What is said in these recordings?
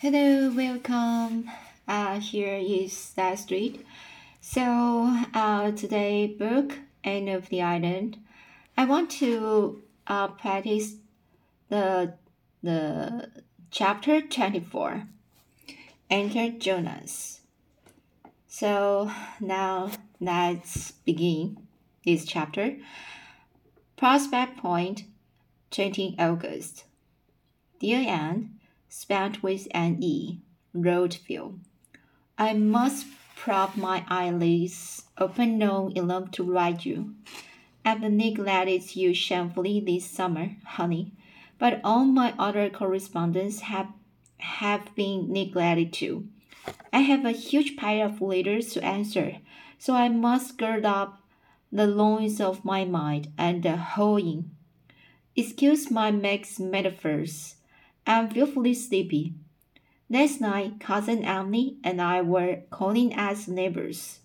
Hello, welcome. Uh, here is that street. So, uh, today book Anne of the Island. I want to uh, practice the the chapter twenty four. Enter Jonas. So now let's begin this chapter. Prospect Point, 20 August. Dear Anne, spelled with an E, Roadville. I must prop my eyelids open long enough to write you. I've neglected you shamefully this summer, honey, but all my other correspondence have have been neglected too. I have a huge pile of letters to answer, so I must gird up the loins of my mind and hoe in. Excuse my mixed metaphors. I'm fearfully sleepy. Last night, Cousin Emily and I were calling as neighbors.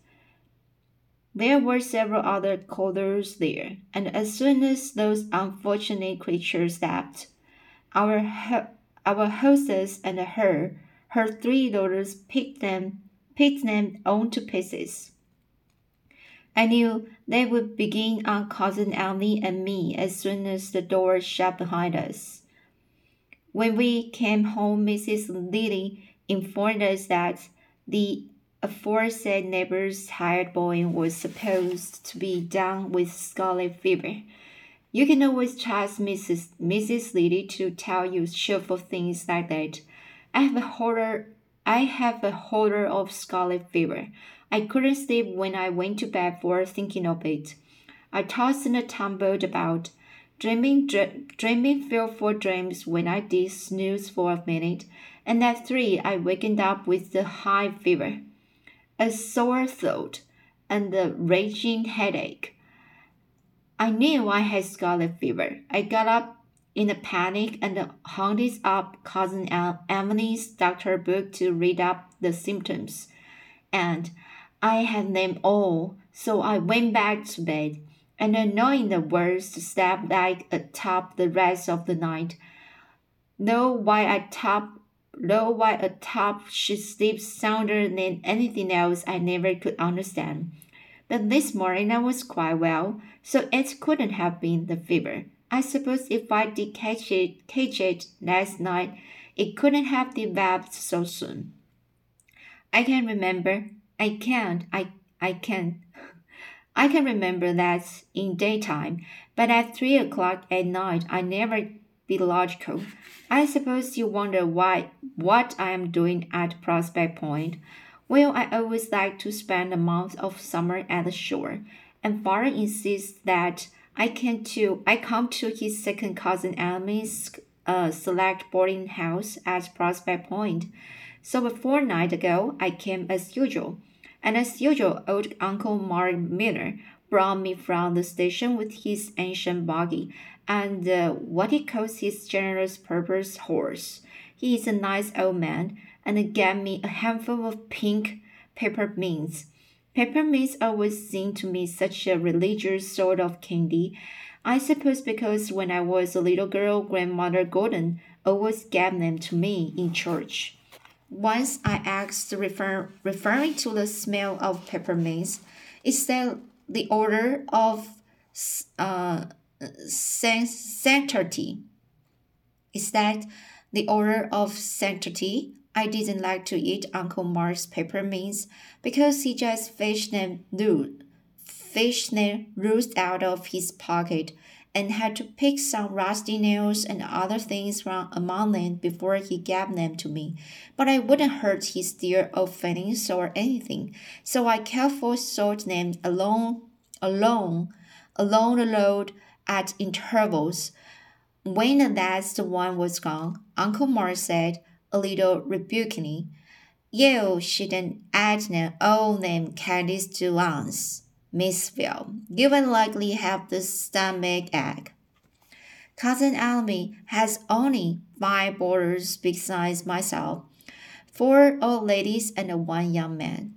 There were several other callers there, and as soon as those unfortunate creatures left, our ho- our hostess and her her three daughters picked them picked them all to pieces. I knew they would begin on Cousin Emily and me as soon as the door shut behind us. When we came home, Mrs. Lily informed us that the aforesaid neighbor's hired boy was supposed to be down with scarlet fever. You can always trust Mrs. Mrs. Lily to tell you cheerful things like that. I have a horror. I have a horror of scarlet fever. I couldn't sleep when I went to bed for thinking of it. I tossed and tumbled about dreaming, dr- dreaming fearful dreams when I did snooze for a minute, and at three I wakened up with the high fever, a sore throat, and a raging headache. I knew I had scarlet fever. I got up in a panic and hunted up cousin Emily's doctor book to read up the symptoms, and I had them all, so I went back to bed and knowing the worst slept like a top the rest of the night. Though why I top though why a top should sleep sounder than anything else I never could understand. But this morning I was quite well, so it couldn't have been the fever. I suppose if I did catch it catch it last night, it couldn't have developed so soon. I can remember. I can't. I I can. I can remember that in daytime, but at three o'clock at night I never be logical. I suppose you wonder why what I am doing at Prospect Point. Well, I always like to spend a month of summer at the shore, and father insists that I can too. I come to his second cousin Emily's uh, select boarding house at Prospect Point. So a fortnight ago, I came as usual. And as usual, old Uncle Mark Miller brought me from the station with his ancient buggy and uh, what he calls his generous purpose horse. He is a nice old man and gave me a handful of pink peppermints. Peppermints always seem to me such a religious sort of candy. I suppose because when I was a little girl, Grandmother Gordon always gave them to me in church. Once I asked, refer, referring to the smell of peppermints, is that the order of uh, sanctity? Is that the order of sanctity? I didn't like to eat Uncle Mark's peppermints because he just fished them loose, fished them loose out of his pocket and had to pick some rusty nails and other things from among them before he gave them to me. But I wouldn't hurt his dear old feelings or anything, so I carefully sorted them along, along, along the road at intervals. When the last one was gone, Uncle Mark said, a little rebukingly, You shouldn't add all them candies to once. Miss Phil. You will likely have the stomach ache. Cousin Emily has only five boarders besides myself, four old ladies and one young man.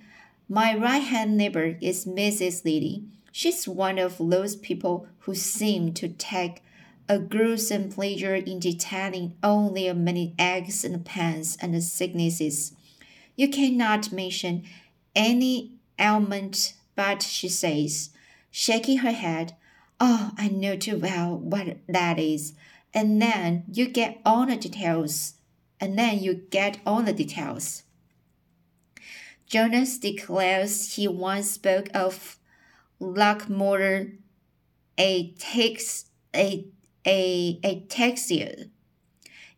My right hand neighbor is Mrs. Lily. She's one of those people who seem to take a gruesome pleasure in detailing only many eggs and pans and sicknesses. You cannot mention any ailment but, she says, shaking her head, Oh, I know too well what that is. And then you get all the details. And then you get all the details. Jonas declares he once spoke of locomotor a takes a a ataxia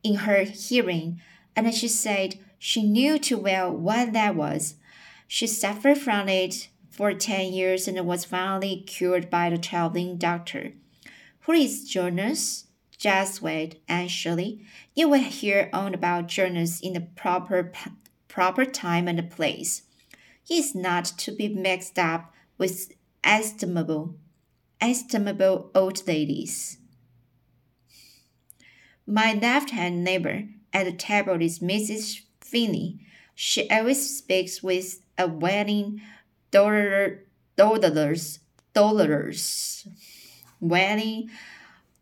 in her hearing, and she said she knew too well what that was. She suffered from it for 10 years and was finally cured by the traveling doctor. Who is Jonas? Just wait, actually. You will hear all about Jonas in the proper, proper time and place. He is not to be mixed up with estimable, estimable old ladies. My left-hand neighbor at the table is Mrs. Phinney. She always speaks with a wedding dollar, dollars, dollars, wedding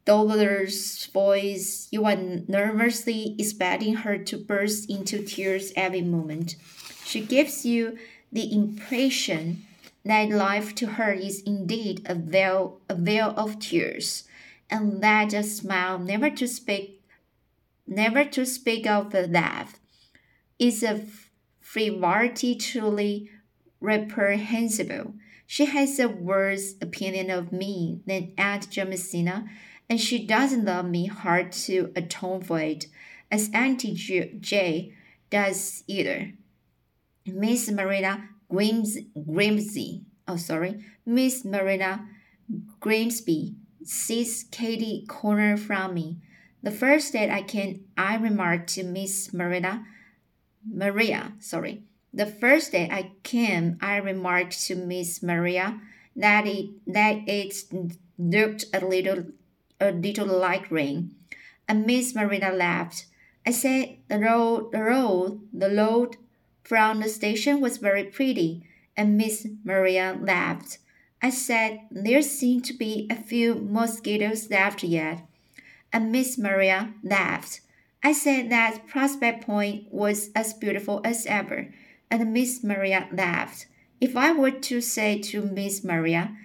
dollars voice. You are nervously expecting her to burst into tears every moment. She gives you the impression that life to her is indeed a veil, a veil of tears, and that a smile, never to speak, never to speak of a laugh, is a frivolity truly reprehensible. She has a worse opinion of me than Aunt Jamesina, and she doesn't love me hard to atone for it, as Auntie J does either. Miss Marina Grims Grimsby, oh sorry, Miss Marina Grimsby sees Katy corner from me. The first day I can, I remarked to Miss Marina, Maria, sorry, the first day I came, I remarked to Miss Maria that it that it looked a little a little like rain, and Miss Marina laughed. I said the road the road the road from the station was very pretty, and Miss Maria laughed. I said there seemed to be a few mosquitoes left yet, and Miss Maria laughed. I said that Prospect Point was as beautiful as ever and Miss Maria laughed. If I were to say to Miss Maria,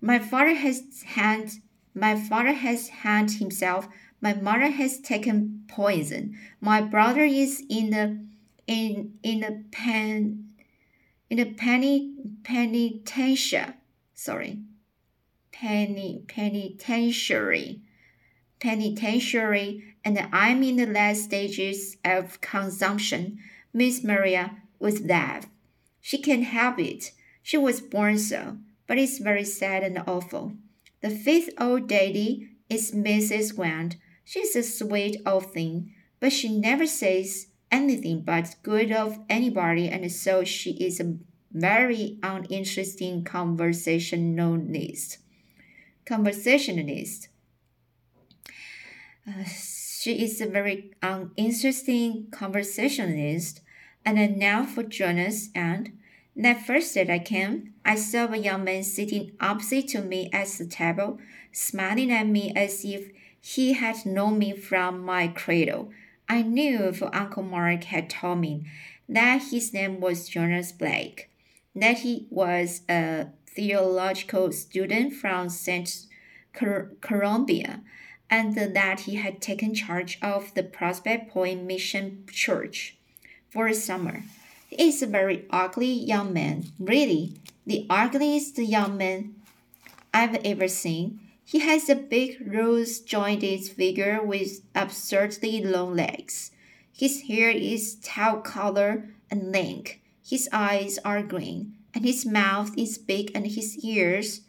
my father has had my father has hanged himself, my mother has taken poison, my brother is in the in in the pen in the penny penitentiary sorry penny penitentiary penitentiary and I'm in the last stages of consumption. Miss Maria with that. She can't help it. She was born so, but it's very sad and awful. The fifth old lady is Mrs. Grant. She's a sweet old thing, but she never says anything but good of anybody, and so she is a very uninteresting conversationalist. Conversationalist. Uh, she is a very uninteresting conversationalist and now for Jonas and that first day I came, I saw a young man sitting opposite to me at the table, smiling at me as if he had known me from my cradle. I knew, for Uncle Mark had told me, that his name was Jonas Blake, that he was a theological student from St. Columba, and that he had taken charge of the Prospect Point Mission Church for summer. He is a very ugly young man, really, the ugliest young man I've ever seen. He has a big, rose jointed figure with absurdly long legs. His hair is tau color and lank. His eyes are green, and his mouth is big and his ears.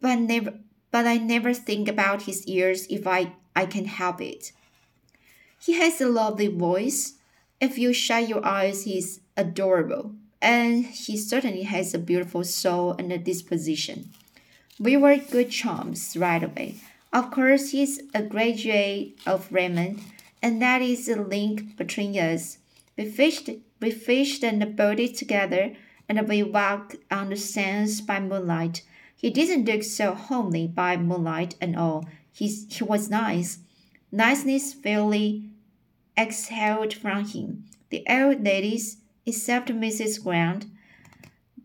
But never, but I never think about his ears if I, I can help it. He has a lovely voice, if you shut your eyes, he's adorable, and he certainly has a beautiful soul and a disposition. We were good chums right away. Of course, he's a graduate of Redmond, and that is the link between us. We fished, we fished and boated together, and we walked on the sands by moonlight. He didn't look so homely by moonlight and all. He's, he was nice. Niceness fairly exhaled from him. The old ladies, except Mrs. Grant,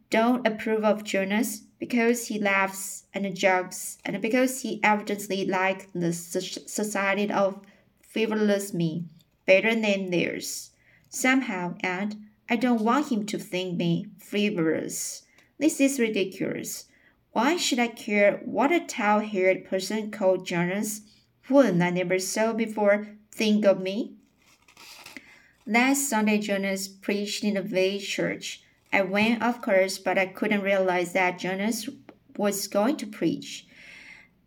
don't approve of Jonas because he laughs and jokes and because he evidently likes the society of frivolous me better than theirs. Somehow, and I don't want him to think me frivolous. This is ridiculous. Why should I care what a tall haired person called Jonas, whom I never saw before, think of me? Last Sunday, Jonas preached in the village church. I went, of course, but I couldn't realize that Jonas was going to preach.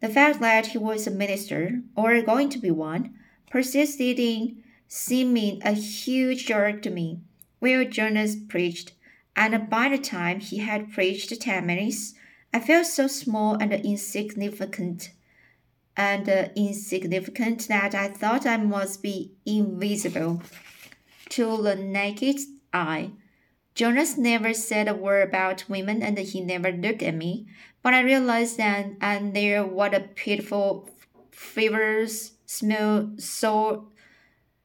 The fact that he was a minister, or going to be one, persisted in seeming a huge jerk to me. Well, Jonas preached, and by the time he had preached ten minutes, I felt so small and insignificant and uh, insignificant that I thought I must be invisible to the naked eye. Jonas never said a word about women and he never looked at me, but I realized then and there what a pitiful, frivolous, small, so,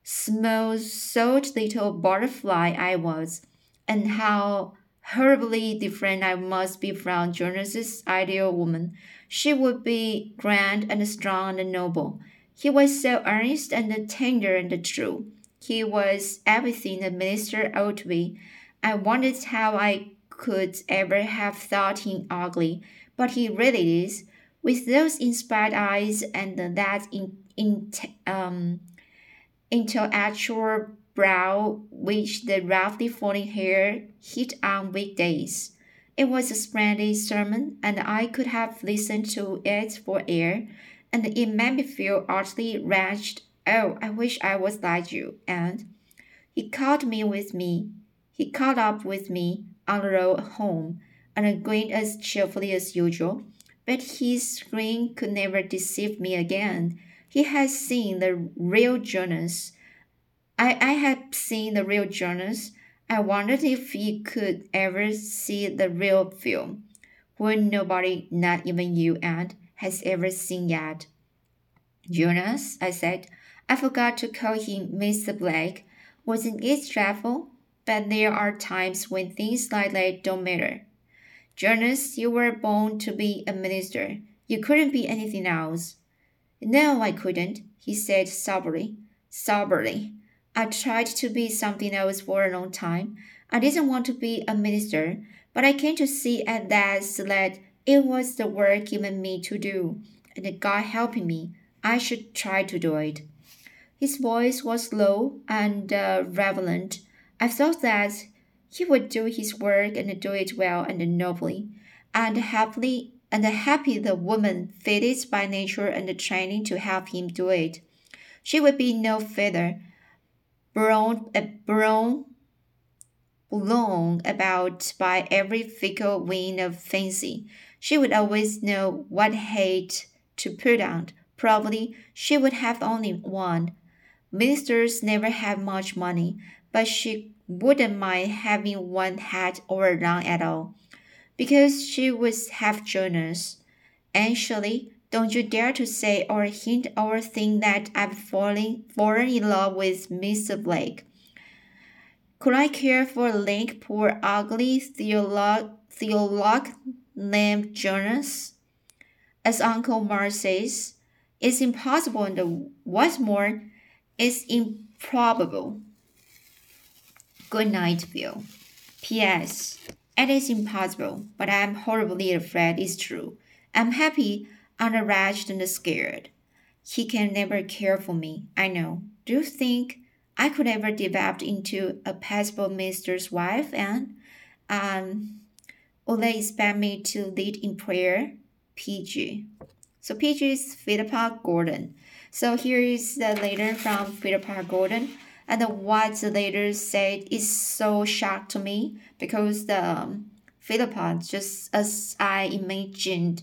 small, salt little butterfly I was, and how horribly different I must be from Jonas's ideal woman. She would be grand and strong and noble. He was so earnest and tender and true. He was everything a minister ought to be. I wondered how I could ever have thought him ugly, but he really is, with those inspired eyes and that in, in, um, intellectual brow which the roughly falling hair hid on weekdays. It was a splendid sermon, and I could have listened to it for air, and it made me feel utterly wretched. Oh, I wish I was like you. And he caught me with me he caught up with me on the road home and grinned as cheerfully as usual, but his grin could never deceive me again. He had seen the real Jonas. I, I had seen the real Jonas. I wondered if he could ever see the real Phil, when nobody, not even you, Anne, has ever seen yet. Jonas, I said, I forgot to call him Mr. Blake. Wasn't it dreadful? but there are times when things like that don't matter. Jonas, you were born to be a minister. You couldn't be anything else. No, I couldn't, he said soberly. Soberly. I tried to be something else for a long time. I didn't want to be a minister, but I came to see at last that it was the work given me to do, and God helping me, I should try to do it. His voice was low and uh, relevant, I thought that he would do his work and do it well and nobly, and happily and happy the woman fitted by nature and training to help him do it. She would be no feather, blown, uh, blown, blown about by every fickle wind of fancy. She would always know what hat to put on. Probably she would have only one. Ministers never have much money, but she wouldn't mind having one hat or none at all, because she was half Jonas. Actually, don't you dare to say or hint or think that I've fallen, fallen in love with Mr. Blake. Could I care for a link poor ugly theolog, theolog named Jonas? As Uncle Mark says, it's impossible and what's more, it's improbable. Good night, Phil. P.S. It is impossible, but I am horribly afraid it's true. I'm happy, unarranged, and scared. He can never care for me, I know. Do you think I could ever develop into a passable minister's wife and um will they expect me to lead in prayer? PG. So PG is Philippa Gordon. So here is the letter from Philippa Gordon and what the letter said is so shocked to me because the um, Philippa, just as I imagined,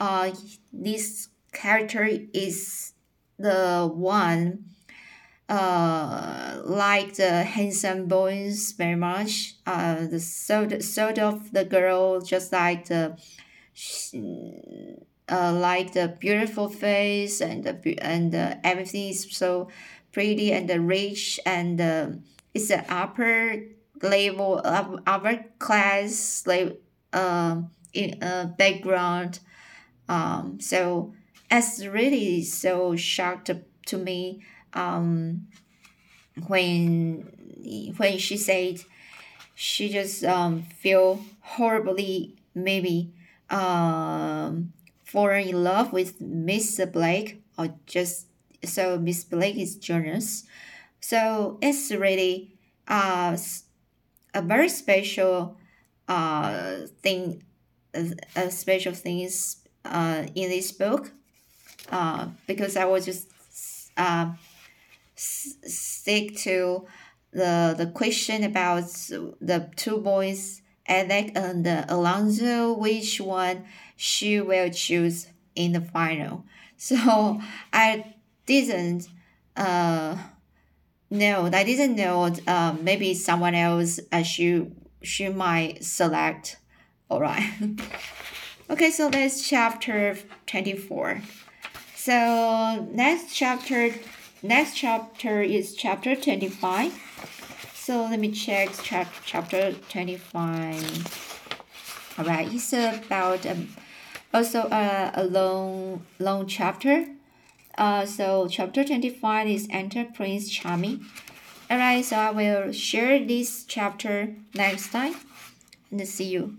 uh, this character is the one uh, like the handsome boys very much. Uh, the sort sort of the girl just like the uh, like the beautiful face and the and uh, everything is so pretty and the rich and uh, it's an upper level of upper class like um in a background. Um so it's really so shocked to me um when when she said she just um feel horribly maybe um fallen in love with Mr. Blake or just so Miss Blake is journalist. So it's really uh, a very special uh, thing, a special things uh, in this book uh, because I was just uh, stick to the the question about the two boys, Alec and Alonzo, which one she will choose in the final. So I didn't uh no, I didn't know uh, maybe someone else uh, she she might select. All right. okay, so that's chapter 24. So next chapter next chapter is chapter 25. So let me check chap chapter 25. All right, it's about um, also uh, a long long chapter uh, so chapter 25 is Enter Prince Charming. Alright, so I will share this chapter next time and see you.